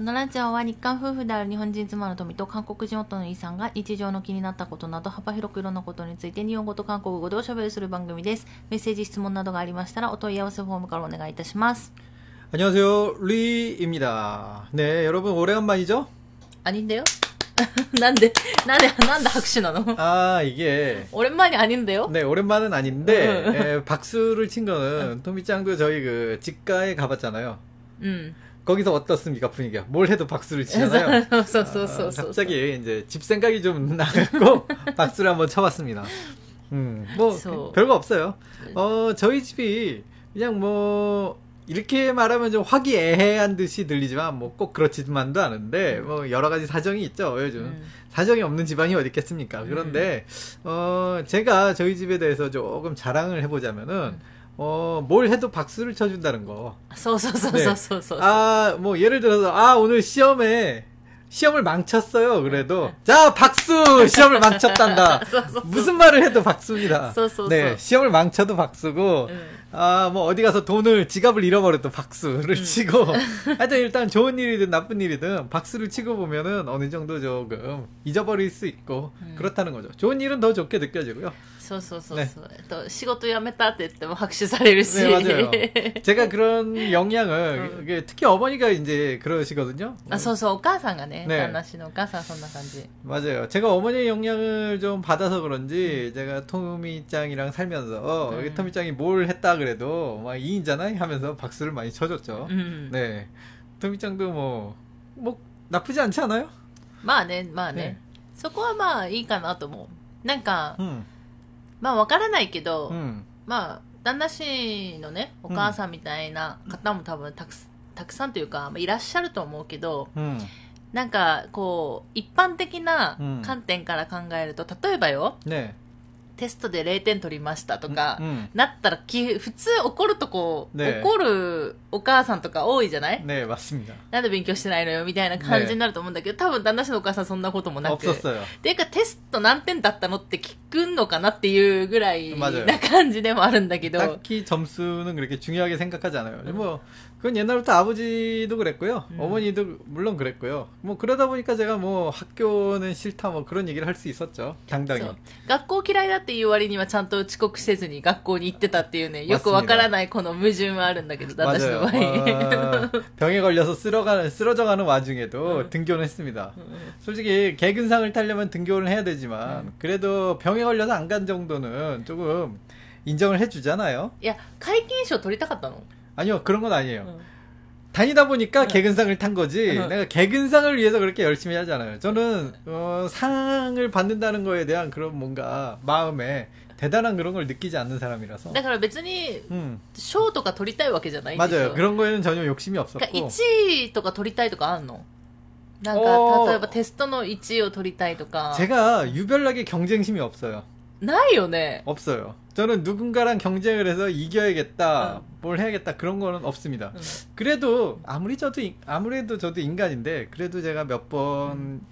このラジオは日韓夫婦である日本人妻の富と韓国人夫のイさんが日常の気になったことなど幅広くいろんなことについて日本語と韓国語でおしゃべりする番組です。メッセージ、質問などがありましたらお問い合わせフォームからお願いいたします。 안녕하세요. 리입니다. 네, 여러분 오래간만이죠? ありんだよ。なんで、なんで、なんで拍手なの 아, 이게 오랜만이 아닌데요? 네, 오랜만은 아닌데 에, 박수를 친 거는 토미짱도 저희 그 직가에 가봤잖아요. うん。 거기서 어떻습니까 분위기가? 뭘 해도 박수를 치잖아요. 아, 아 갑자기 이제 집 생각이 좀 나고 박수를 한번 쳐봤습니다. 음, 뭐 so. 별거 없어요. 어 저희 집이 그냥 뭐 이렇게 말하면 좀 화기애애한 듯이 들리지만 뭐 꼭 그렇지만도 않은데 뭐 여러 가지 사정이 있죠 요즘 음. 사정이 없는 집안이 어디 있겠습니까 그런데 음. 어 제가 저희 집에 대해서 조금 자랑을 해보자면은 음. 어, 뭘 해도 박수를 쳐준다는 거. 서서서서서서. 네. 아, 뭐, 예를 들어서, 아, 오늘 시험에, 시험을 망쳤어요, 그래도. 자, 박수! 시험을 망쳤단다. 무슨 말을 해도 박수입니다. 네, 시험을 망쳐도 박수고, 아, 뭐, 어디 가서 돈을, 지갑을 잃어버려도 박수를 치고, 하여튼 일단 좋은 일이든 나쁜 일이든 박수를 치고 보면은 어느 정도 조금 잊어버릴 수 있고, 그렇다는 거죠. 좋은 일은 더 좋게 느껴지고요. そうそうそうねそう。えっと、仕事辞めたって言っても拍手されるし。 네, 맞아요. 제가 그런 영향을, 이게 특히 어머니가 이제 그러시거든요. あ、そうそう、お母さんがね、ね旦那氏のお母さんそんな感じ。 맞아요. 제가 어머니의 영향을 좀 받아서 그런지 제가 토미짱이랑 살면서 음. 이 토미짱이 뭘 했다 그래도 막 2인자나 하면서 박수를 많이 쳐줬죠. うん。 네. 토미짱도 뭐, 뭐 나쁘지 않지 않아요? まあね、まあねね。そこはまあいいかなと思う。なんか、 음, まあわからないけど、うん、まあ旦那氏のねお母さんみたいな方も多分たくたくさんというか、まあ、いらっしゃると思うけど、うん、なんかこう一般的な観点から考えると、例えばよ、ね、テストで0点取りましたとか、 음, なったらき、普通怒るとこ、ね怒るお母さんとか多いじゃない 네, 맞습니다. なんで勉強してないのよみたいな感じになると思うんだけど、多分旦那氏のお母さんそんなこともなく。 없었어요. ていうかテスト何点だったのって聞くのかなっていうぐらい 맞아요 な感じでもあるんだけど。 딱히 점수는 그렇게 중요하게 생각하지 않아요. 뭐 그건 옛날부터 아버지도 그랬고요. 음. 어머니도 물론 그랬고요. 뭐 그러다 보니까 제가 뭐 학교는 싫다 뭐 그런 얘기를 할 수 있었죠. 당당히. そう学校嫌いだっていう割にはちゃんと遅刻せずに学校に行ってたっていうね、よくわからないこの矛盾はあるんだけど、旦那氏の 맞아요. 場合。 아, 병에 걸려서 쓰러가, 쓰러져가는 와중에도 등교는 했습니다. 솔직히 개근상을 타려면 등교를 해야 되지만 그래도 병에 걸려서 안 간 정도는 조금 인정을 해주잖아요. いや、皆勤賞取りたかったの 아니요 그런 건 아니에요. うん 다니다 보니까 응. 개근상을 탄 거지 응. 내가 개근상을 위해서 그렇게 열심히 하잖아요. 저는 어, 상을 받는다는 거에 대한 그런 뭔가 마음에 대단한 그런 걸 느끼지 않는 사람이라서 だから別に、 음, 賞とか取りたいわけじゃないでしょ 맞아요. 그런 거에는 전혀 욕심이 か 없었고 1位とか取りたいとかあんのなんか、おー例えばテストの1位を取りたいとか。 제가 유별나게 경쟁심이 없어요. ないよね。 없어요. 저는 누군가랑 경쟁을 해서 이겨야겠다, 응. 뭘 해야겠다 그런 거는 없습니다. 응. 그래도 아무리 저도 인- 아무래도 저도 인간인데 그래도 제가 몇 번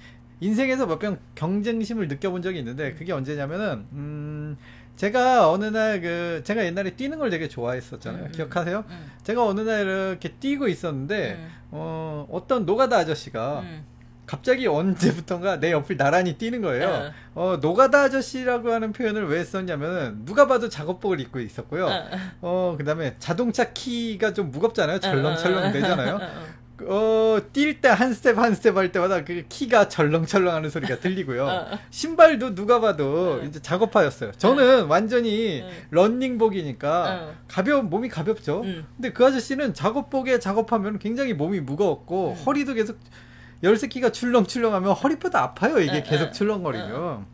인생에서 몇 번 경쟁심을 느껴본 적이 있는데 그게 언제냐면은 음 제가 어느 날 그 제가 옛날에 뛰는 걸 되게 좋아했었잖아요. 응, 응. 기억하세요? うん。 제가 어느 날 이렇게 뛰고 있었는데 응. 어 어떤 노가다 아저씨가 うん。 갑자기 언제부턴가 내 옆을 나란히 뛰는 거예요. 네. 어, 노가다 아저씨라고 하는 표현을 왜 썼냐면, 누가 봐도 작업복을 입고 있었고요. 네. 어, 그다음에 자동차 키가 좀 무겁잖아요. 네. 절렁절렁 되잖아요. 어, 뛸 때 한 스텝 한 스텝 할 때마다 그 키가 절렁절렁 하는 소리가 들리고요. 신발도 누가 봐도 이제 작업화였어요. 저는 완전히 런닝복이니까 가벼운, 몸이 가볍죠. 음. 근데 그 아저씨는 작업복에 작업화면 굉장히 몸이 무거웠고 음. 허리도 계속 열쇠키가 출렁출렁하면 허리뼈도 아파요. 이게 응, 계속 응, 출렁거리면.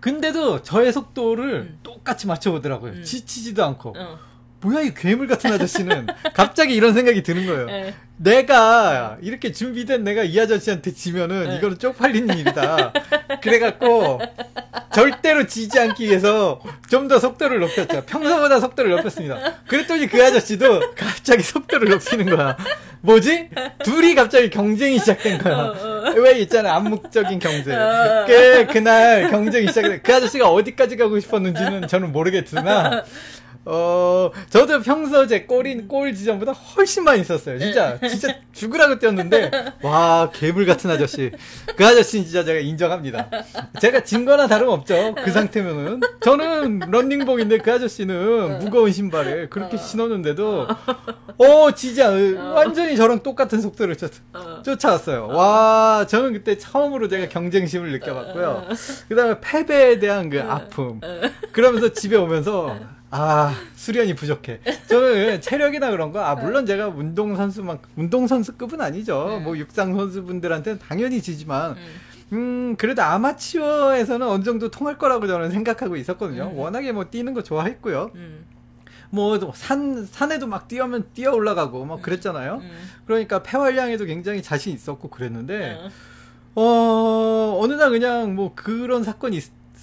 근데도 저의 속도를 응. 똑같이 맞춰보더라고요. 응. 지치지도 않고. 뭐야 이 괴물 같은 아저씨는 갑자기 이런 생각이 드는 거예요. 네. 내가 이렇게 준비된 내가 이 아저씨한테 지면은 네. 이거는 쪽팔리는 일이다. 그래갖고 절대로 지지 않기 위해서 좀 더 속도를 높였죠. 평소보다 속도를 높였습니다. 그랬더니 그 아저씨도 갑자기 속도를 높이는 거야. 뭐지? 둘이 갑자기 경쟁이 시작된 거야. 어, 어. 왜 있잖아 암묵적인 경쟁. 어. 그 그날 경쟁이 시작돼. 그 아저씨가 어디까지 가고 싶었는지는 저는 모르겠으나 어, 저도 평소 제 골인, 골 지점보다 훨씬 많이 있었어요. 진짜, 진짜 죽으라고 뛰었는데, 와, 괴물 같은 아저씨. 그 아저씨는 진짜 제가 인정합니다. 제가 진 거나 다름없죠. 그 상태면은. 저는 런닝복인데 그 아저씨는 무거운 신발을 그렇게 신었는데도, 어, 진짜, 완전히 저랑 똑같은 속도를 쫓, 쫓아왔어요. 와, 저는 그때 처음으로 제가 경쟁심을 느껴봤고요. 그 다음에 패배에 대한 그 아픔. 그러면서 집에 오면서, 아, 수련이 부족해. 저는 체력이나 그런 거, 아, 물론 제가 운동 선수만, 운동 선수급은 아니죠. 뭐, 육상 선수분들한테는 당연히 지지만, 음, 그래도 아마추어에서는 어느 정도 통할 거라고 저는 생각하고 있었거든요. 워낙에 뭐 뛰는 거 좋아했고요. 뭐, 산, 산에도 막 뛰어면 뛰어 올라가고, 막 그랬잖아요. 그러니까 폐활량에도 굉장히 자신 있었고 그랬는데, 어, 어느 날 그냥 뭐 그런 사건이 있,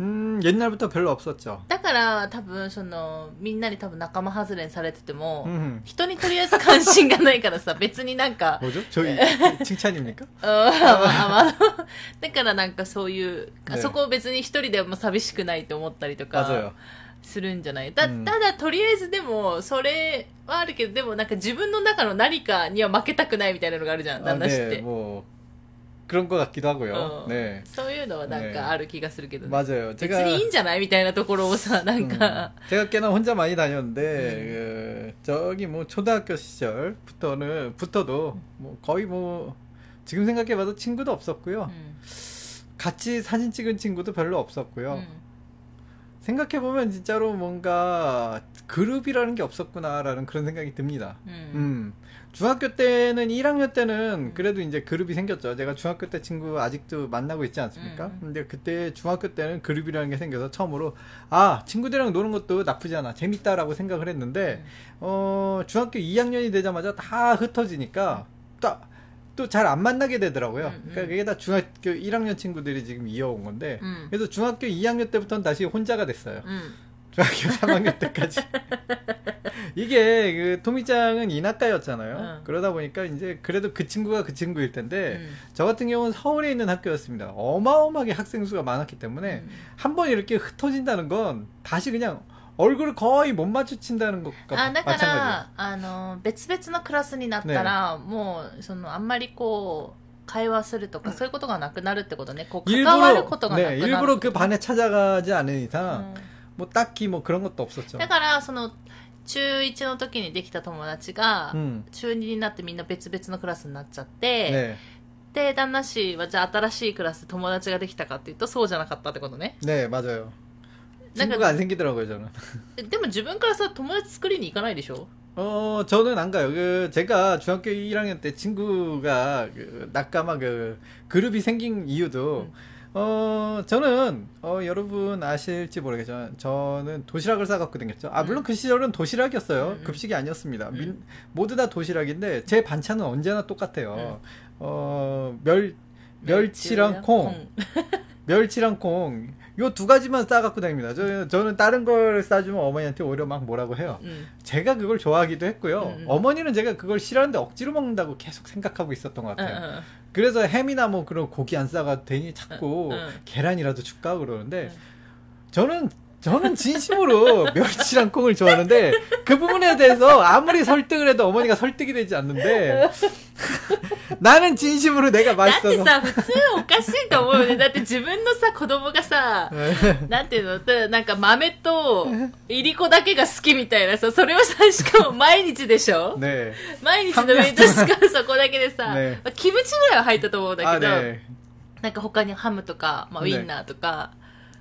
음, 옛날부터 별로 없었죠. だから多分その、みんなに多分仲間外れにされてても、 음. 人にとりあえず関心がないからさ、別になんか、 뭐죠? 저희 칭찬입니까? うんあのだからなんかそういう、ねそこを別に一人でも寂しくないと思ったりと 맞아요. かするんじゃないだうんただとりあえずでもそれはあるけどでもなんか自分の中の何かには負けたくないみたいなのがあるじゃん 아, 旦那氏っ 네, て、 뭐 그런 것 같기도 하고요. うん 네. そういうのはなんねかある気がするけどね、 맞아요. 別 제가 にいいんじゃないみたいなところをさなん 음, か、 제가 꽤나 혼자 많이 다녔는데 그, 저기 뭐 초등학교 시절부터는 부터도 뭐 거의 뭐 지금 생각해봐도 친구도 う 없었고요. ん 같이 사진 찍은 친구도 별로 う 없었고요. 생각해보면 진짜로 뭔가 그룹이라는 게 없었구나라는 그런 생각이 듭니다. 음. 음. 중학교 때는 1학년 때는 음. 그래도 이제 그룹이 생겼죠. 제가 중학교 때 친구 아직도 만나고 있지 않습니까? 음. 근데 그때 중학교 때는 그룹이라는 게 생겨서 처음으로 아, 친구들이랑 노는 것도 나쁘지 않아. 재밌다라고 생각을 했는데, 음. 어, 중학교 2학년이 되자마자 다 흩어지니까 딱 또 잘 안 만나게 되더라고요. 음, 음. 그러니까 이게 다 중학교 1학년 친구들이 지금 이어온 건데 음. 그래서 중학교 2학년 때부터는 다시 혼자가 됐어요. 음. 중학교 3학년 때까지. 이게 그 토미짱은 이낙가였잖아요. 어. 그러다 보니까 이제 그래도 그 친구가 그 친구일 텐데 음. 저 같은 경우는 서울에 있는 학교였습니다. 어마어마하게 학생 수가 많았기 때문에 음. 한번 이렇게 흩어진다는 건 다시 그냥 얼굴을 거의 못 마주친다는 것과 あだか 마찬가지예요. らあの別々のクラスになったら、もうそのあんまりこう会話するとかそういうことがなくなるってことねこう関わることがなくな 네, る 일부러 그 반에 찾아가지 않은 이상 うん 뭐 딱히 뭐 그런 것도 없었죠. だからその中1の時にできた友達が、 음. 中2になってみんな別々のクラスになっちゃって、 네. で旦那氏はじゃあ新しいクラスで友達ができたかっていうとそうじゃなかったってことね 네, 맞아요. なんか 친구가 안 생기더라고요, 저는. でも自分からさ友達作りに行かないでしょ 어, 저는 안 가요. 그, 제가 중학교 1학년 때 친구가, 그, 낙가마 그, 그룹이 생긴 이유도, 음. 어, 저는, 어, 여러분 아실지 모르겠지만, 저는 도시락을 싸갖고 댕겼죠. 아, 물론 그 시절은 도시락이었어요. 음. 급식이 아니었습니다. 음. 민- 모두 다 도시락인데, 제 반찬은 언제나 똑같아요. 음. 어, 멸, 멸치랑 콩. 멸치랑 콩. 요 두 가지만 싸갖고 다닙니다. 저, 저는 다른 걸 싸주면 어머니한테 오히려 막 뭐라고 해요. 음. 제가 그걸 좋아하기도 했고요. 음, 음. 어머니는 제가 그걸 싫어하는데 억지로 먹는다고 계속 생각하고 있었던 것 같아요. 어, 어, 어. 그래서 햄이나 뭐 그런 고기 안 싸가 되니 자꾸 어. 어. 계란이라도 줄까 그러는데 어. 저는 저는 진심으로 멸치랑 콩을 좋아하는데 그 부분에 대해서 아무리 설득을 해도 어머니가 설득이 되지 않는데 나는 진심으로 내가 だって 맛있어서 さ、普通おかしいと思うよね。だって自分のさ、子供がさ、 네. なんていうのでなんか豆と、いりこだけが好きみたいなさ、それをさ、しかも毎日でしょ 네. 毎日の弁当しかもそこだけでさ、ねまあキムチぐらいは入ったと思うんだ 아 けど、 네. なんか他にハムとか、まあ、ウねインナーとか、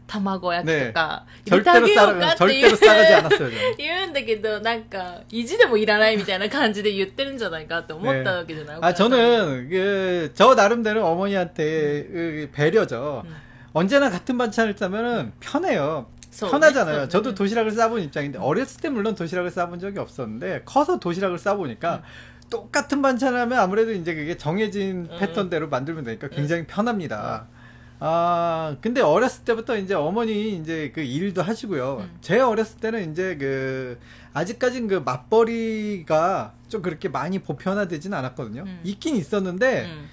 卵焼きとか、入れて 절대로 あげようか 싸 ってい 절대로 う 싸가지 않았어요. 저는. 言うんだけど、なんか、意地でもいらないみたいな感じで言ってるんじゃないかって思ったわけじゃない、 아 저는 그 저 나름대로 어머니한테 그 배려죠. 음. 언제나 같은 반찬을 싸면은 편해요. 소- 편하잖아요. 소- 저도 음. 도시락을 싸본 입장인데 어렸을 때 물론 도시락을 싸본 적이 없었는데 커서 도시락을 싸보니까 똑같은 반찬을 하면 아무래도 이제 그게 정해진 음. 패턴대로 만들면 되니까 굉장히 편합니다. 아, 근데 어렸을 때부터 이제 어머니 이제 그 일도 하시고요. 음. 제 어렸을 때는 이제 그, 아직까진 그 맞벌이가 좀 그렇게 많이 보편화되진 않았거든요. 음. 있긴 있었는데, 음.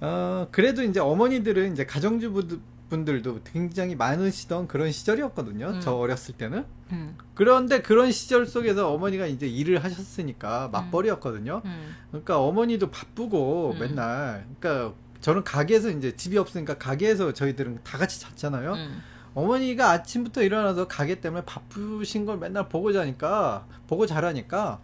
어, 그래도 이제 어머니들은 이제 가정주부분들도 굉장히 많으시던 그런 시절이었거든요. 음. 저 어렸을 때는. 음. 그런데 그런 시절 속에서 어머니가 이제 일을 하셨으니까 음. 맞벌이였거든요. 그러니까 어머니도 바쁘고 맨날, 그러니까 저는 가게에서 이제 집이 없으니까 가게에서 저희들은 다 같이 잤잖아요. うん。 어머니가 아침부터 일어나서 가게 때문에 바쁘신 걸 맨날 보고 자니까, 보고 자라니까,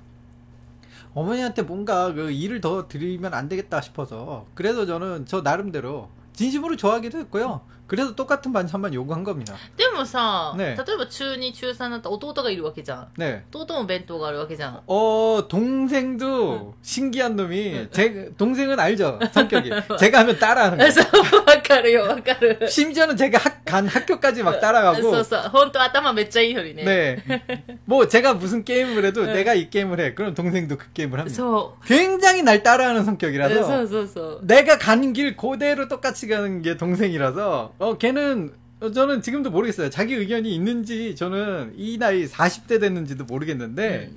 어머니한테 뭔가 그 일을 더 드리면 안 되겠다 싶어서, 그래서 저는 저 나름대로 진심으로 좋아하기도 했고요. 그래서 똑같은 반찬만 요구한 겁니다. でもさ、ね例えば中2、中3だったら弟がいるわけじゃん。 네. 弟も弁当があるわけじゃん。 어, 동생도 신기한 놈이, 제, 동생은 알죠, 성격이. 제가 하면 따라하는 거예요. そう、わかるよ、わかる。 심지어는 제가 학, 간 학교까지 막 따라가고, そうそう。本当頭めっちゃいいのにね。 네. 뭐 제가 무슨 게임을 해도 내가 이 게임을 해. 그럼 동생도 그 게임을 합니다. そ 굉장히 날 따라하는 う。 성격이라서 そうそうそう。 내가 가는 길 그대로 똑같이 가는 게 동생이라서 어 걔는 어, 저는 지금도 모르겠어요. 자기 의견이 있는지 저는 이 나이 40대 됐는지도 모르겠는데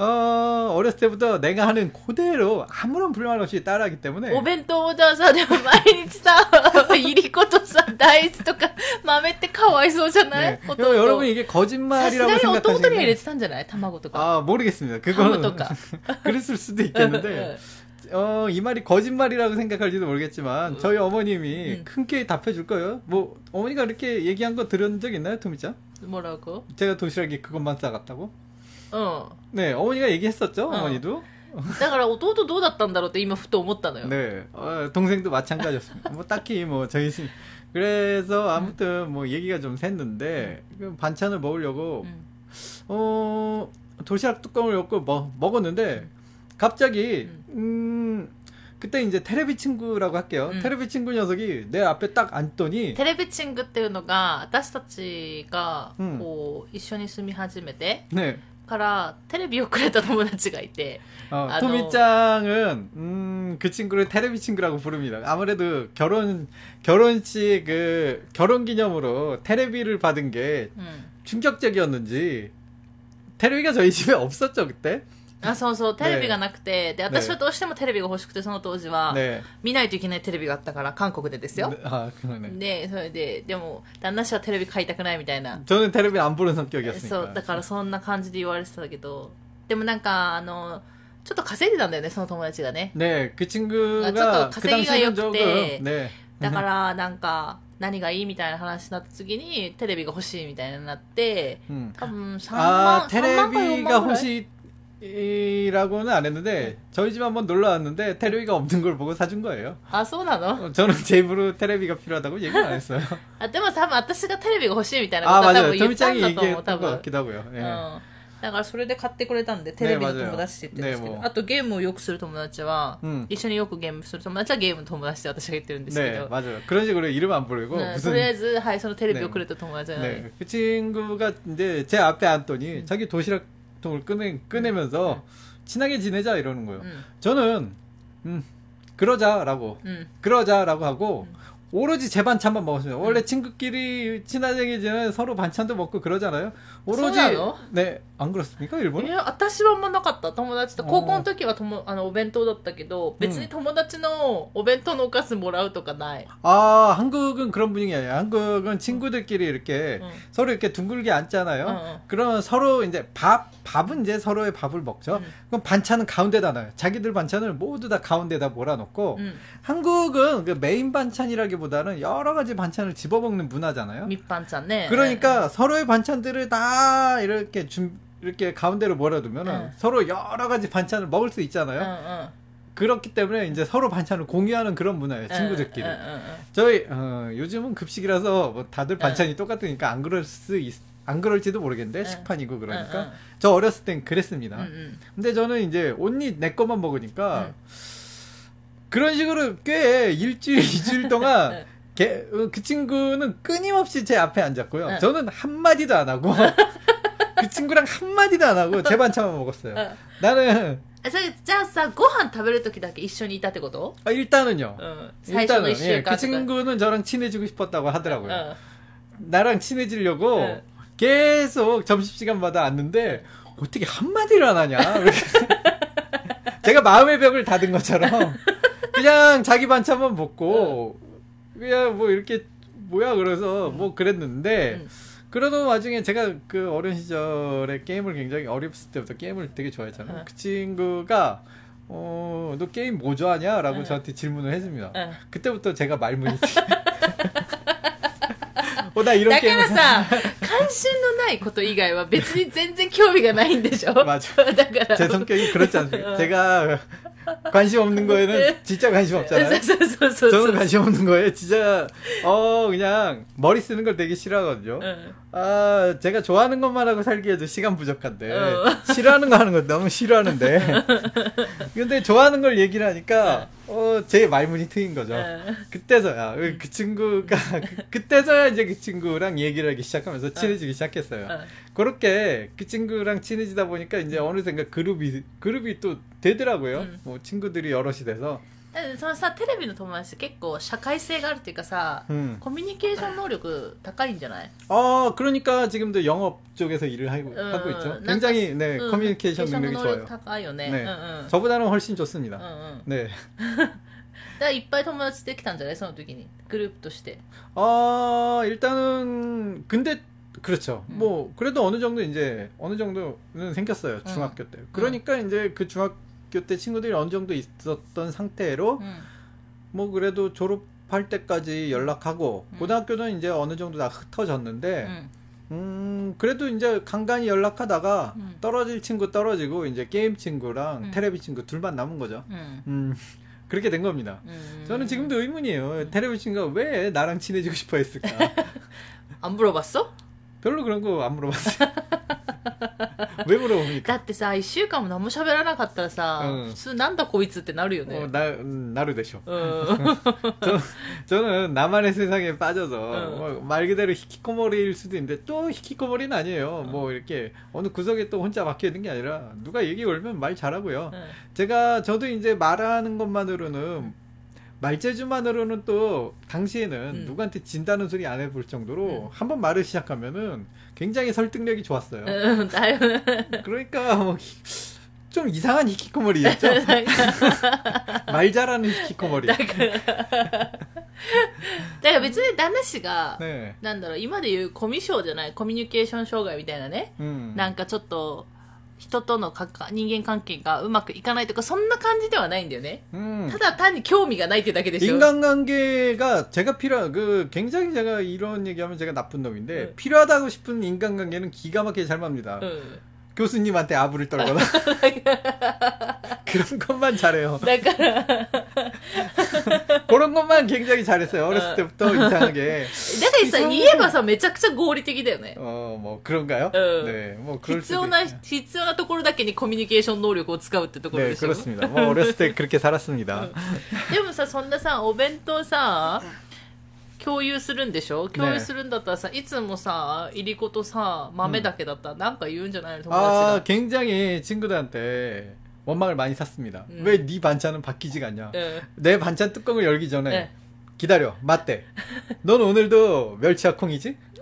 어 어렸을 때부터 내가 하는 그대로 아무런 불만 없이 따라하기 때문에 お弁当もじゃあさ、でも毎日さ、いりことさ、大豆とか豆ってかわいそうじゃない 네. 弟 그리고 여러분 이게 さす 거짓말이라고 がに弟には入れ 생각하시면 てたんじゃない卵とか。 아 모르겠습니다. ハム 그거는 とか。 그랬을 수도 있겠는데 어, 이 말이 거짓말이라고 생각할지도 모르겠지만, 저희 어머님이 음. 흔쾌히 답해줄 거예요. 뭐, 어머니가 이렇게 얘기한 거 들은 적 있나요, 토미짱? もらうこ 제가 도시락에 그것만 싸갔다고? うん。 네, 어머니가 얘기했었죠, 어. 어머니도. だから弟どうだったんだろうって今ふと思ったのよ。 네, 어, 동생도 마찬가지였습니다. 뭐, 딱히 뭐, 저희 신, 그래서 아무튼 뭐, 얘기가 좀 샜는데, 그 반찬을 먹으려고, うん。 어, 도시락 뚜껑을 열고 먹, 먹었는데, 갑자기, 음, 그때 이제 테레비 친구라고 할게요. 음. 테레비 친구 녀석이 내 앞에 딱 앉더니, テレビチングっていうのが、私たちがうん、こう、一緒に住み始めて네, から、テレビをくれた友達がいて、 어, 아, 토미짱은, 음, 그 친구를 테레비 친구라고 부릅니다. 아무래도 결혼, 결혼식 그, 결혼 기념으로 테레비를 받은 게 うん。 충격적이었는지, 테레비가 저희 집에 없었죠, 그때? あ、そうそう、テレビがなくて、で、私はねどうしてもテレビが欲しくて、その当時は、 네. 見ないといけないテレビがあったから、韓国でですよ。 네, 아, 그러네. で、それで、でも、旦那氏はテレビ買いたくないみたいな。 저는 테레비 안 보는 そ 성격이었으니까. う、だからそんな感じで言われてたけど、でもなんか、あの、ちょっと稼いでたんだよね、その友達がね。 네, 그 친구가 아, 그 저도 당시에는 가세기가 조금, 욕돼. 네. だから、なんか、何がいいみたいな話になった次に、テレビが欲しいみたいになって、 음. 多分3 아, 万、3万か4 테레비가 万ぐらい 호 시라고는 안 했는데, 저희 집 한번 놀러 왔는데, 테레비가 없는 걸 보고 사준 거예요. あ、そうなの 어, 저는 제 입으로 테레비가 필요하다고 얘기는 안 했어요. あ、でも多分私がテレビが欲しいみたいな 아, ことは多 맞아요. 分言ったん 토미짱이 だと思う、 얘기했던 多 것 分。 같기도 하고요. う 예. ん。だからそれで買ってくれたんで、テレビの友達って言ってるんですけど、ね맞아요 あとゲームをよくする友達は、うん一緒によくゲームする友達はゲームの友達って私が言ってるんですけ 네, ど、 맞아요. 그런 식으로 이름 안 부르고, ね 무슨. とりあえず、はい、そのテレビを 네 くれた友達じゃない。 네, 그 친구가 이제 제 앞에 앉더니, 자기 도시락 고통을 끄내, 끄내면서 음. 친하게 지내자 이러는 거예요. 음. 저는 음, 그러자라고 음. 그러자라고 하고 오로지 제 반찬만 먹었습니다. 원래 친구끼리 친하게 지내면 서로 반찬도 먹고 그러잖아요. 오로지 소나요? 네, 안 그렇습니까? い 일본? や、私はあんまなかった。友達と。あー高校の時はともあのお弁当だったけど、別に友達のお弁当のおかずもらうとかない。 아, 한국은 그런 분위기 아니에요. 한국은 친구들끼리 이렇게 응. 서로 이렇게 둥글게 앉잖아요. 응, 응. 그러면 서로 이제 밥, 밥은 이제 서로의 밥을 먹죠. 응. 그럼 반찬은 가운데다 놔요. 자기들 반찬을 모두 다 가운데다 몰아놓고, うん。 한국은 그 메인 반찬이라기보다 반찬보다는 여러 가지 반찬을 집어먹는 문화잖아요. 밑반찬, 그러니까 네. 그러니까 네. 서로의 반찬들을 다 이렇게 준, 이렇게 가운데로 몰아두면 은 네. 서로 여러 가지 반찬을 먹을 수 있잖아요. 그렇기 때문에 이제 서로 반찬을 공유하는 그런 문화예요 친구들끼리. 에, 에, 에, 저희 어, 요즘은 급식이라서 뭐 다들 반찬이 똑같으니까 안 그럴 수 있, 안 그럴지도 모르겠는데 식판이고 그러니까 저 어렸을 땐 그랬습니다. 음, 음. 근데 저는 이제 언니 내 것만 먹으니까. 음. 그런 식으로 꽤 일주일 이주일 동안 응. 걔- 어, 그 친구는 끊임없이 제 앞에 앉았고요. 응. 저는 한 마디도 안 하고 그 친구랑 한 마디도 안 하고 제 반찬만 먹었어요. うん 나는 えそれじゃあさご飯食べる時だけ一緒にいたってこと 아, 일단은요. うん最初の 일단은 一週 예, 間 그 とか 친구는 저랑 친해지고 싶었다고 하더라고요. うん 나랑 친해지려고 네. 계속 점심시간마다 왔는데 어떻게 한마디를 안 하냐. 이렇게. 제가 마음의 벽을 닫은 것처럼 그냥 자기 반찬만 먹고 그냥 뭐 이렇게 뭐야 그래서 뭐 그랬는데 음. 그러던 와중에 제가 그 어린 시절에 게임을 굉장히 어렸을 때부터 게임을 되게 좋아했잖아요. 응. 그 친구가 어, 너 게임 뭐 좋아하냐? 라고 응. 저한테 질문을 해줍니다. うん 그때부터 제가 말문이 어, 나 이런 だか 게임 らさ関心のないこと以外は別に全然興味がないんでしょ 맞아. だから 제 성격이 그렇지 않습니까? 응. 제가 관심 없는 거에는 네. 진짜 관심 없잖아요. 네, 네, 저는 관심 없는 거에 진짜 어 그냥 머리 쓰는 걸 되게 싫어하거든요. 아 제가 좋아하는 것만 하고 살기에도 시간 부족한데 어. 싫어하는 거 하는 거 너무 싫어하는데. 근데 좋아하는 걸 얘기를 하니까. 어, 제 말문이 트인 거죠. 네. 그때서야 그 친구가 그, 때서야 이제 그 친구랑 얘기를 하기 시작하면서 네. 친해지기 네. 시작했어요. 네. 그렇게 그 친구랑 친해지다 보니까 이제 어느샌가 그룹이 그룹이 또 되더라고요. 음. 뭐 친구들이 여럿이 돼서 そのさテレビの友達って結構社会性があるっていうかさ、 음. コミュニケーション能力高いんじゃない 아, 그러니까 지금도 영업 쪽에서 일을 하고, 음, 하고 있죠. 난- 굉장히 네, 응, 커뮤니케이션 능력이 좋아요. 高いよね、 네. うんうん 저보다는 훨씬 う 좋습니다. んうん 네. だからいっぱい友達できたんじゃないその時にグループとして 아, 일단은 근데 그렇죠. 음. 뭐 그래도 어느 정도 이제 어느 정도는 생겼어요. 중학교 때. 그러니까 이제 그 중학 대학교 때 친구들이 어느 정도 있었던 상태로 음. 뭐 그래도 졸업할 때까지 연락하고 음. 고등학교는 이제 어느 정도 다 흩어졌는데 음. 음 그래도 이제 간간히 연락하다가 음. 떨어질 친구 떨어지고 이제 게임 친구랑 음. 테레비 친구 둘만 남은 거죠. 음. 음 그렇게 된 겁니다. 저는 지금도 의문이에요. 테레비 친구가 왜 나랑 친해지고 싶어 했을까? 안 물어봤어? 별로 그런 거 안 물어봤어요. 왜 물어봅니까? だってさ1週間も何も喋らなかったらさ、うん普通なんだこいつってなるよ 어, ね 나, 음, 나르데쇼. うん 저, 저는 나만의 세상에 빠져서 응. 뭐, 말 그대로 히키코모리일 수도 있는데 또 히키코모리는 아니에요. 뭐 이렇게 어느 구석에 또 혼자 박혀 있는 게 아니라 누가 얘기 걸면 말 잘하고요. うん 제가 저도 이제 말하는 것만으로는 말재주만으로는 또 당시에는 음. 누구한테 진다는 소리 안 해볼 정도로 음. 한 번 말을 시작하면은 굉장히 설득력이 좋았어요. うんだいぶ 그러니까 뭐 좀 이상한 히키코모리였죠. なんか 말 잘하는 히키코모리. だからだから別に旦那氏が、 네. なんだろう今で言うコミュ障じゃないコミュニケーション障害みたいなね、 음. なんかちょっと 人とのかか人間関係がうまくいかないとかそんな感じではないんだよね 음. ただ単に興味がないっていうだけでしょ 인간관계가 제가 필요한 그 굉장히 제가 이런 얘기하면 제가 나쁜 놈인데 네. 필요하다고 싶은 인간관계는 기가 막히게 잘 맙니다. うん 교수님한테 아부를 떨거나 그런 것만 잘해요. だから 그런 것만 굉장히 잘했어요. 어렸을 어. 때부터 이상하게. だからさ言えばさめちゃくちゃ合理的だよね 어, 뭐 그런가요? 어. 네, 뭐 그럴 必 수도 要な 있 必要なところだけにコミュニケーション能力を使うってところ 네, でしょ 그렇습니다. 뭐 어렸을 때 그렇게 살았습니다. でもさそんなさお弁当さ共有するんでしょ共有するんだったらさ、いつもさいりことさ豆だけだったらなんか言うんじゃないの友達 아, が 굉장히 친구들한테 원망을 많이 샀습니다. 음. 왜 네 반찬은 바뀌지가 않냐? うん 내 반찬 뚜껑을 열기 전에 네. 기다려 맞대. 넌 오늘도 멸치와 콩이지?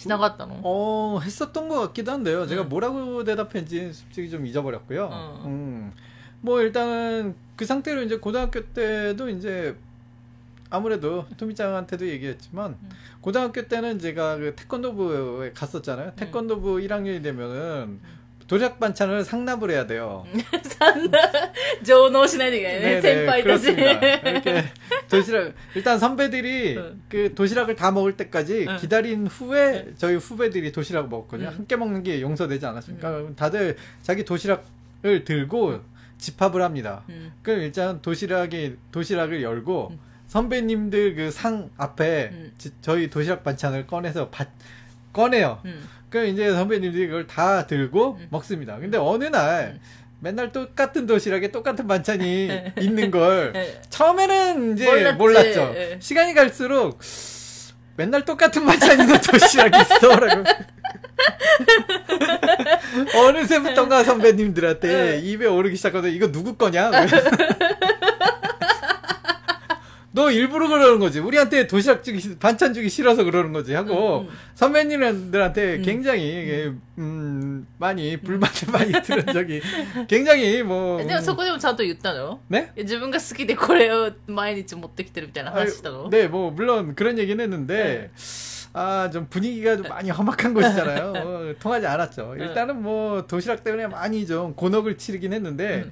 지나갔다 너. 어 했었던 것 같기도 한데요. 제가 네. 뭐라고 대답했는지 솔직히 좀 잊어버렸고요. 어. 음. 뭐 일단은 그 상태로 이제 고등학교 때도 이제 아무래도 토미짱한테도 얘기했지만 음. 고등학교 때는 제가 그 태권도부에 갔었잖아요. 음. 태권도부 음. 1학년이 되면은 도작 반찬을 상납을 해야 돼요. 상납 조노시나 되겠네. 센파이 그렇습니다. 이렇게 도시락 일단 선배들이 응. 그 도시락을 다 먹을 때까지 응. 기다린 후에 응. 저희 후배들이 도시락 먹었거든요. 함께 먹는 게 용서되지 않았습니까? 다들 자기 도시락을 들고 집합을 합니다. 그럼 일단 도시락이 도시락을 열고 선배님들 그 상 앞에 지, 저희 도시락 반찬을 꺼내서 받 꺼내요. 그럼 이제 선배님들이 그걸 다 들고 응. 먹습니다. 근데 어느 날 응. 맨날 똑같은 도시락에 똑같은 반찬이 있는 걸 예. 처음에는 이제 몰랐지. 몰랐죠. 예. 시간이 갈수록 맨날 똑같은 반찬 있는 도시락이 있어라고. 어느새부턴가 선배님들한테 예. 입에 오르기 시작하거든. 이거 누구 거냐? 너 일부러 그러는 거지. 우리한테 도시락 주기 싫- 반찬 주기 싫어서 그러는 거지 하고 음, 음. 선배님들한테 음. 굉장히 이게, 음, 많이 불만을 많이 들은 적이 굉장히 뭐 えでもそこでもちゃんと言ったの 네? え自分が好きでこれを毎日持ってきてるみたいな話したの 네, 뭐 물론 그런 얘기는 했는데 아, 좀 분위기가 좀 많이 험악한 곳이잖아요. 어, 통하지 않았죠. 일단은 뭐 도시락 때문에 많이 좀 곤혹을 치르긴 했는데 음.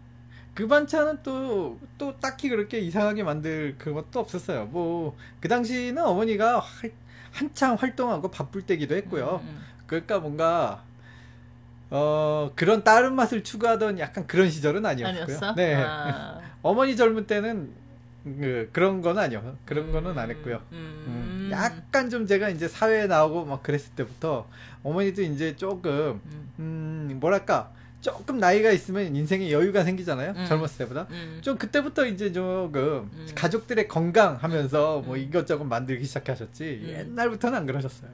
그 반찬은 또 또 딱히 그렇게 이상하게 만들 그것도 없었어요. 뭐 그 당시는 어머니가 활- 한창 활동하고 바쁠 때기도 했고요. うん 그러니까 뭔가 어 그런 다른 맛을 추구하던 약간 그런 시절은 아니었고요. 아니었어? 네. 아. 어머니 젊은 때는 그, 그런 건 아니요. 그런 거는 안 했고요. 음. 음, 약간 좀 제가 이제 사회에 나오고 막 그랬을 때부터 어머니도 이제 조금 음. 음, 뭐랄까, 조금 나이가 있으면 인생에 여유가 생기잖아요. 음. 젊었을 때보다. 음. 좀 그때부터 이제 조금 음. 가족들의 건강 하면서 뭐 이것저것 만들기 시작하셨지. 옛날부터는 안 그러셨어요.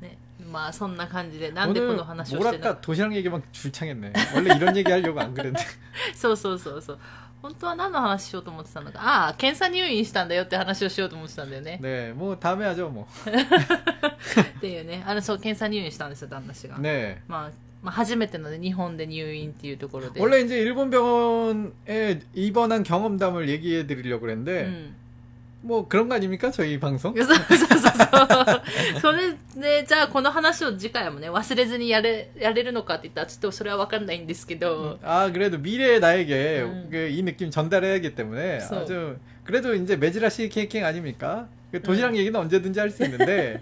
네. 막 선나 간지데 난데코노 하나 쇼시나. 뭐랄까 도시락 얘기만 줄창했네. 원래 이런 얘기 하려고 안 그랬는데. 소소소소. 本当は何の話しようと思ってたのかああ検査入院したんだよって話をしようと思ってたんだよね 네, 뭐 다음에 하죠, 뭐. っていうねあのそう検査入院したんですよ旦那氏が、 네. まあ、まあ初めてので日本で入院っていうところで 원래 이제 일본 병원에 입원한 경험담을 얘기해 드리려고 う 그랬는데 ん 뭐 그런 거 아닙니까? 저희 방송? そうそうそうそう。それで、じゃあこの話を次回もね、忘れずにやれ、やれるのかって言ったら、ちょっとそれはわかんないんですけど、 아 그래도 미래의 나에게 음. 그 이 느낌 전달해야 하기 때문에 그래서. 아주 그래도 이제 메지라시 케이킹 아닙니까? 그 도시락 음. 얘기는 언제든지 할 수 있는데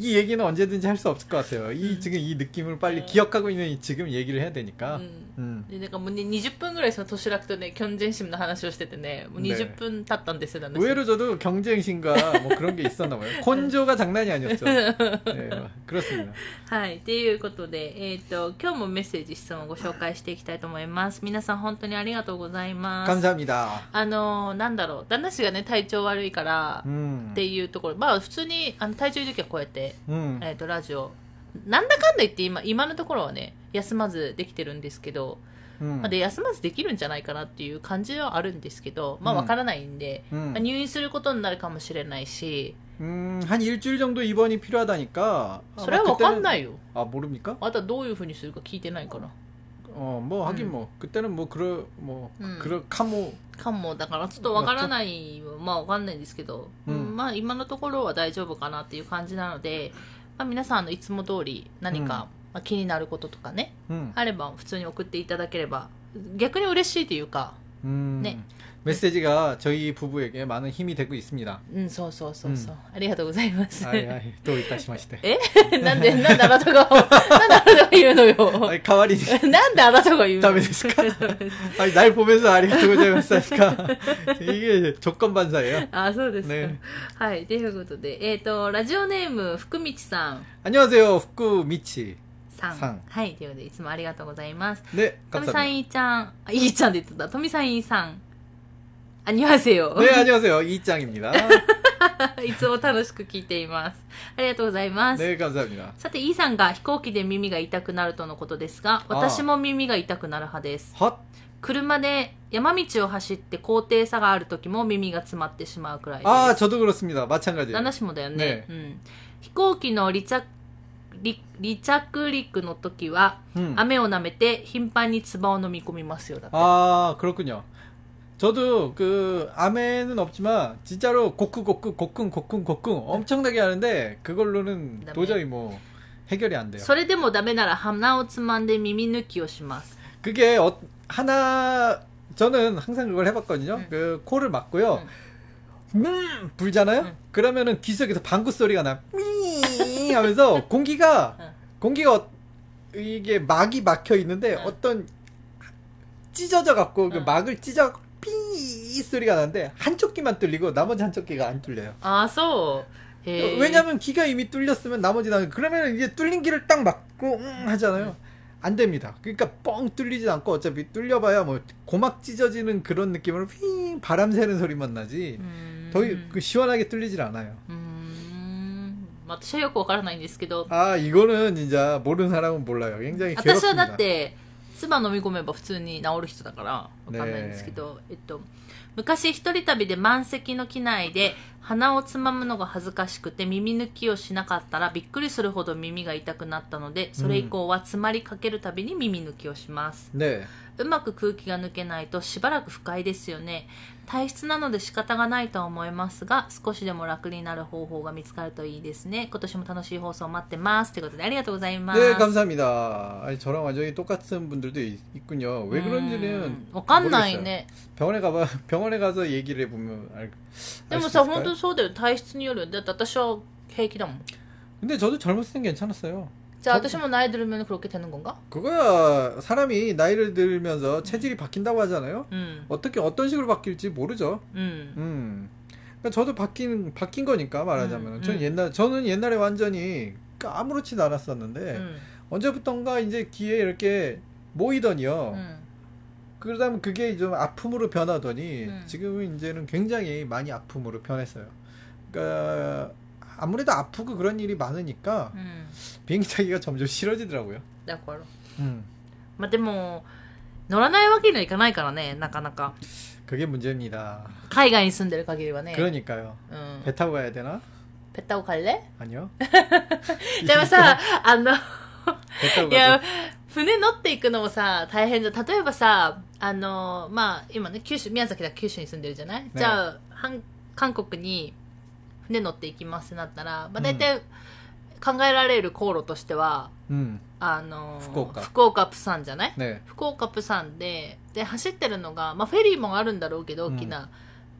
이 얘기는 언제든지 할 수 없을 것 같아요. 이 음. 지금 이 느낌을 빨리 음. 기억하고 있는 이 지금 얘기를 해야 되니까. うん。 음. で、なんかもうね、20分ぐらいその年楽とね、キョンジェンシムの話をしててね、もうね20分経ったんですよ、旦那氏 의외로 저도 경쟁심과 뭐 그런 게 있었나 봐요. 건조가 장난이 아니었죠. 네, 그렇습니다. はい。っていうことで、えっ、と、今日もメッセージ、質問をご紹介していきたいと思います。皆さん本当にありがとうございます。 감사합니다. あのー、なんだろう、旦那氏がね、体調悪いから、 음. っていうところ、まあ普通に、あの、体調いい時はこうやって、 음. えっ、と、ラジオ、なんだかんだ言って今、今のところはね、 休まずできてるんですけど、 음. まあ、で、休まずできるんじゃないかなっていう感じはあるんですけど、まあうんわからないんで、 음. まあ入院することになるかもしれないし、 음, 한 일주일 정도 입원이 필요하다니까. それはわかんないよ。 아, 모릅니까? あとはどういうふうにするか聞いてないから。 어, 뭐 하긴 음. 뭐 그때는 뭐 그러 뭐 음. 그러 카모 かも、だからちょっとわからない、まあわかんないんですけど、うんうんまあ今のところは大丈夫かなっていう感じなので、まあ皆さんあのいつも通り何か、 まあ、気になることとかね、 음. あれば普通に送っていただければ、逆に嬉しいというか、 음. 네. 메시지가 저희 부부에게 많은 힘이 되고 있습니다. うん、そうそうそうそう。ありがとうございます。 아이, 아이, 또 이따 시마시대. えなんで、なんであなたが、なんであなたが言うのよ。 아이, 가와리 なんであなたが言うの 다음에 됐을까? 아니, 날 보면서 아리가토 고자이마스니까 이게 조건 반사예요. あ、そうですか。ねはい。ということで、えっ、と、ラジオネーム、福道さん。 안녕하세요, 후쿠 미치. さん。さんはい。ということで、いつもありがとうございます。 네, とみさん、 감사합니다. いいちゃん。あ、いいちゃんって言ってた。とみさん、いいさん。あにわせよ。 네, 안녕하세요. 이짱입니다. いつも楽しく聞いています。ありがとうございます。 네, 감사합니다. さて、イーさんが飛行機で耳が痛くなるとのことですが、私も耳が痛くなる派です。 헛. 車で山道を走って高低差がある時も耳が詰まってしまうくらいです。 아, 저도 그렇습니다. 마찬가지예요. 旦那氏もだよね、ねうん。飛行機の離着 離離着陸の時は、 음. 雨を舐めて頻繁に唾を飲み込みますよ。だって。 아, 그렇군요. 저도 그 암에는 없지만 진짜로 고크 고크 고쿵 고쿵 고쿵 엄청나게 하는데 그걸로는 그다음에- 도저히 뭐 해결이 안 돼요. それでもダメなら鼻をつまんで耳抜きをします。 그게 어, 하나 저는 항상 그걸 해봤거든요. 응. 그 코를 막고요. 음, 불잖아요. 응. 그러면은 귀 속에서 방구 소리가 나. 미 하면서 공기가 어. 공기가 어, 이게 막이 막혀 있는데 어. 떤 찢어져 갖고 그 어. 그 막을 찢어 삐 소리가 나는데 한쪽 귀만 뚫리고 나머지 한쪽 귀가 안 뚫려요. 아, 소. 예. 어, 왜냐면 귀가 이미 뚫렸으면 나머지 나는 그러면 이제 뚫린 귀를 딱 막고 음 하잖아요. 안 됩니다. 그러니까 뻥 뚫리지 않고 어차피 뚫려봐야 뭐 고막 찢어지는 그런 느낌으로 휘 바람 새는 소리만 나지. 음. 더그 시원하게 뚫리질 않아요. 음. 私はよくわからないんですけど、 아 이거는 진짜 모르는 사람은 몰라요. 굉장히 私はだ 괴롭습니다. って、唾飲み込めば普通に治る人だから、わかんないんですけど、えっと、昔一人旅で満席の機内で鼻をつまむのが恥ずかしくて耳抜きをしなかったらびっくりするほど耳が痛くなったので、それ以降は詰まりかけるたびに耳抜きをします。 네. うまく空気が抜けないとしばらく不快ですよね体質なので仕方がないとは思いますが少しでも楽になる方法が見つかるといいですね今年も楽しい放送待ってますということでありがとうございます 네, 감사합니다. 아니, 저랑 완전히 똑같은 분들도 있, 군요왜 그런지는 うんわかんない 모르겠어요. ね 병원에 가봐 병원에 가서 얘기를 해보면 알, で 알 も 수 さ 있을까요? 本当そうだよ体質によるよだって私は平気だもん 근데 저도 젊었을 땐 괜찮았어요. 자, 아저씨만 어, 나이 들면 그렇게 되는 건가? 그거야 사람이 나이를 들면서 체질이 바뀐다고 하잖아요. 음. 어떻게 어떤 식으로 바뀔지 모르죠. 음. 음. 그러니까 저도 바뀐 바뀐 거니까 말하자면 음, 저는 음. 옛날 저는 옛날에 완전히 아무렇지도 않았었는데 음. 언제부턴가 이제 귀에 이렇게 모이더니요. 음. 그러다 보면 그게 좀 아픔으로 변하더니 지금은 이제는 굉장히 많이 아픔으로 변했어요. 그러니까 아무래도 아프고 그런 일이 많으니까 うん 비행기 타기가 점점 싫어지더라고요. だから 음. まあでも乗らないわけにはいかないからねなかなか 그게 문제입니다. 海外に住んでる限りはね 그러니까요. うん 배 타고 가야 되나? ペッタオカレ 아니요. でもさ、あの、 배 타고 いや 가서 、船乗っていくのもさ、大変じゃん。例えばさ、あの、まあ、今ね、九州、宮崎だ九州に住んでるじゃない、じゃあ、はん韓国に 船乗っていきますってなったら、まあ、大体、考えられる航路としては、 음. あの、福岡福岡、プサンじゃない 네. 福岡、プサンで、で、走ってるのが、まあ、フェリーもあるんだろうけど、大きな。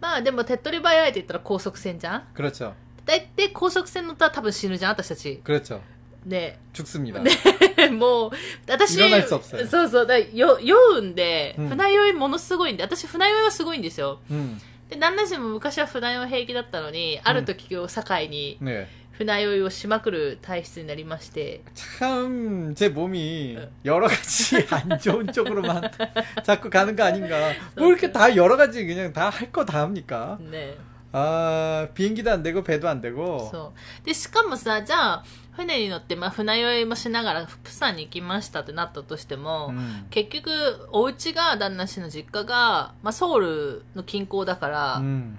まあ、でも、手っ取り早いって言ったら高速船じゃん 그렇죠. 大体高速船乗ったら多分死ぬじゃん、私たち。 그렇죠. で、 죽습니다. もう、私、いらないっす없어요 そうそう、だよ酔うんで、うん船酔いものすごいんで、私船酔いはすごいんですよ。 음. で、旦那氏も昔は船酔い平気だったのに、ある時を境に 네. 船酔いをしまくる体質になりまして、 참 제 몸이 여러 가지 안 좋은 쪽으로만 자꾸 가는 거 아닌가. 뭐 이렇게 다 여러 가지 그냥 다 할 거 다 합니까? ね。 아 비행기도 안 되고 배도 안 되고. そう。で、しかもさ、じゃあ、 船に乗って、まあ、船酔いもしながら釜山に行きましたってなったとしても、うん、結局お家が旦那氏の実家が、まあ、ソウルの近郊だから、うん、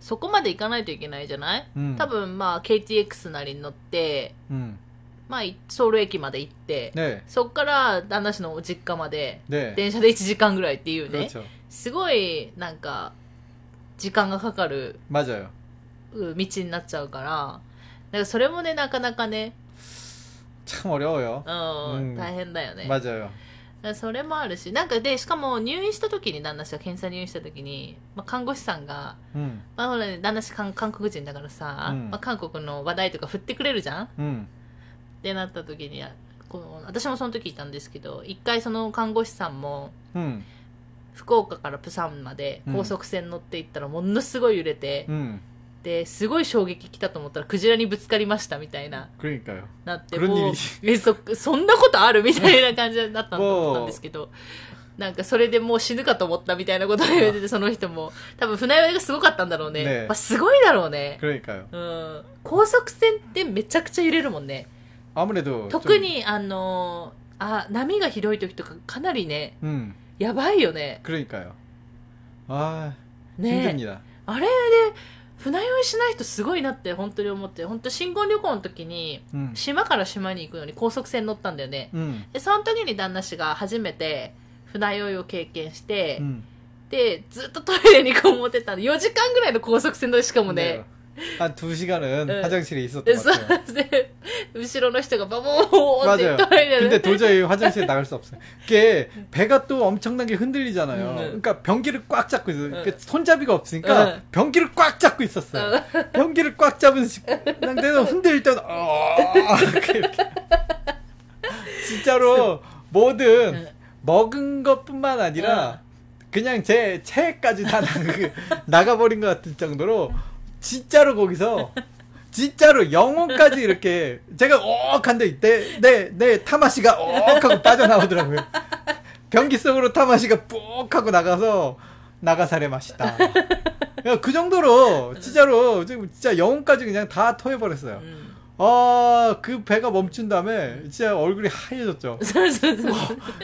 そこまで行かないといけないじゃない、うん、多分まあ KTX なりに乗って、まあ、ソウル駅まで行って、ね、そこから旦那氏の実家まで、ね、電車で1時間ぐらいっていうね。すごいなんか時間がかかる道になっちゃうから。だからそれもねなかなかね、 참 어려워요. うんうん大変だよね 맞아요. だからそれもあるしなんかでしかも入院した時に旦那氏が検査入院した時に、まあ、看護師さんが、 음. まあほらね、旦那氏韓韓国人だからさ、うんまあ、韓国の話題とか振ってくれるじゃん 음. ってなった時にこの私もその時いたんですけど一回その看護師さんも 음. 福岡からプサンまで高速船乗って行ったらものすごい揺れて、 ってすごい衝撃きたと思ったらクジラにぶつかりましたみたいな。なってもうえそそんなことあるみたいな感じだったんですけど なんかそれでもう死ぬかと思ったみたいなことを言っててその人も多分船酔いがすごかったんだろうね、ね、まあ、すごいだろうね。うん、高速船ってめちゃくちゃ揺れるもんね。特にあのあ波がひどい時とかかなりね、うん、やばいよね。ああ、ね、あれで船酔いしない人すごいなって本当に思って。本当新婚旅行の時に島から島に行くのに高速船乗ったんだよね、うん、でその時に旦那氏が初めて船酔いを経験して、うん、でずっとトイレにこもってたの。4時間ぐらいの高速船でしかもね。 한 두 시간은 네. 화장실에 있었던 で 것 そ 같아요. で、後ろの人がバボーンって 맞아요. トイレ 근데 で。 도저히 화장실에 나갈 수 없어요. 그게 배가 또 엄청나게 흔들리잖아요. 음, 네. 그러니까 변기를 꽉 잡고 있어요. 네. 그러니까 손잡이가 없으니까 네. 변기를 꽉 잡고 있었어요. 변기를 꽉 잡은 상태에서 흔들릴 때도 어, 이렇게. 진짜로 뭐든 네. 먹은 것뿐만 아니라 그냥 제 체까지 다 나가, 버린것 같은 정도로 진짜로 거기서 진짜로 영혼까지 이렇게 제가 억 한데 내내 타마시가 억 하고 빠져나오더라고요. 변기 속으로 타마시가 뿍 하고 나가서 나가사레 맛있다. 야, 그 정도로 진짜로 지금 진짜 영혼까지 그냥 다 토해버렸어요. うん。 아, 그 배가 멈춘 다음에 진짜 얼굴이 하얘졌죠. そうそうそう。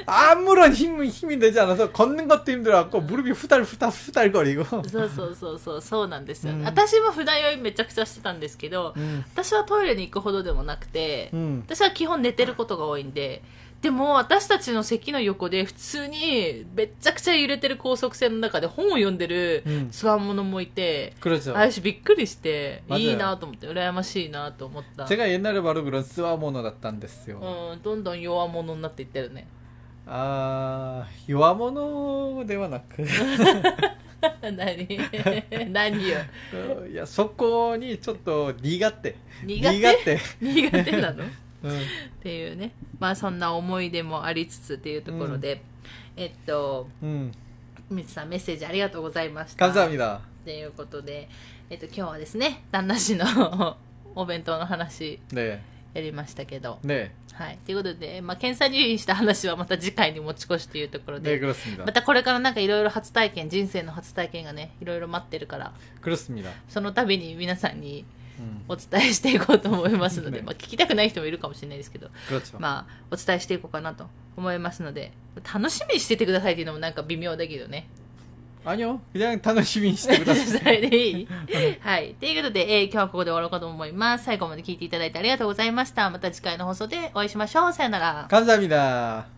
아무런 힘, 힘이 되지 않아서 걷는 것도 힘들어갖고 무릎이 후달후달 후달거리고. そうそうそうそう、そうなんですよ。うん私も船酔いめちゃくちゃしてたんですけど、 음, 私はトイレに行くほどでもなくて、 음. 私は基本寝てることが多いんで、 でも私たちの席の横で普通にめっちゃくちゃ揺れてる高速船の中で本を読んでるうんつわものもいて、 그렇죠. 私びっくりして、 맞아요 いいなと思って、羨ましいなと思った。 제가 옛날에 바로 그런 스와모노 났단 데스요. うん、どんどん弱者になっていってるね。 아, 요아모노 대화 나크. 何何よ。 어, 야, 속건이 좀또 니가떼. 苦手 니가떼. 苦手なの っていうね。まあそんな思い出もありつつっていうところで、うん、えっと、うん、みつさんメッセージありがとうございました。感謝だ。ということで、えっと、今日はですね旦那氏の お弁当の話やりましたけど、ね。はい、ということで、まあ、検査入院した話はまた次回に持ち越しというところで、ね、またこれからなんかいろいろ初体験人生の初体験がねいろいろ待ってるから。その度に皆さんにお伝えしていこうと思いますので、う ん、まあ、聞きたくない人もいるかもしれないですけど、まあ、お伝えしていこうかなと思いますので、楽しみにしててくださいっていうのもなんか微妙だけどね。あにょ、楽しみにしてください。それでいいはい。ということで、えー、今日はここで終わろうかと思います。最後まで聞いていただいてありがとうございました。また次回の放送でお会いしましょう。さよなら。感謝みだ。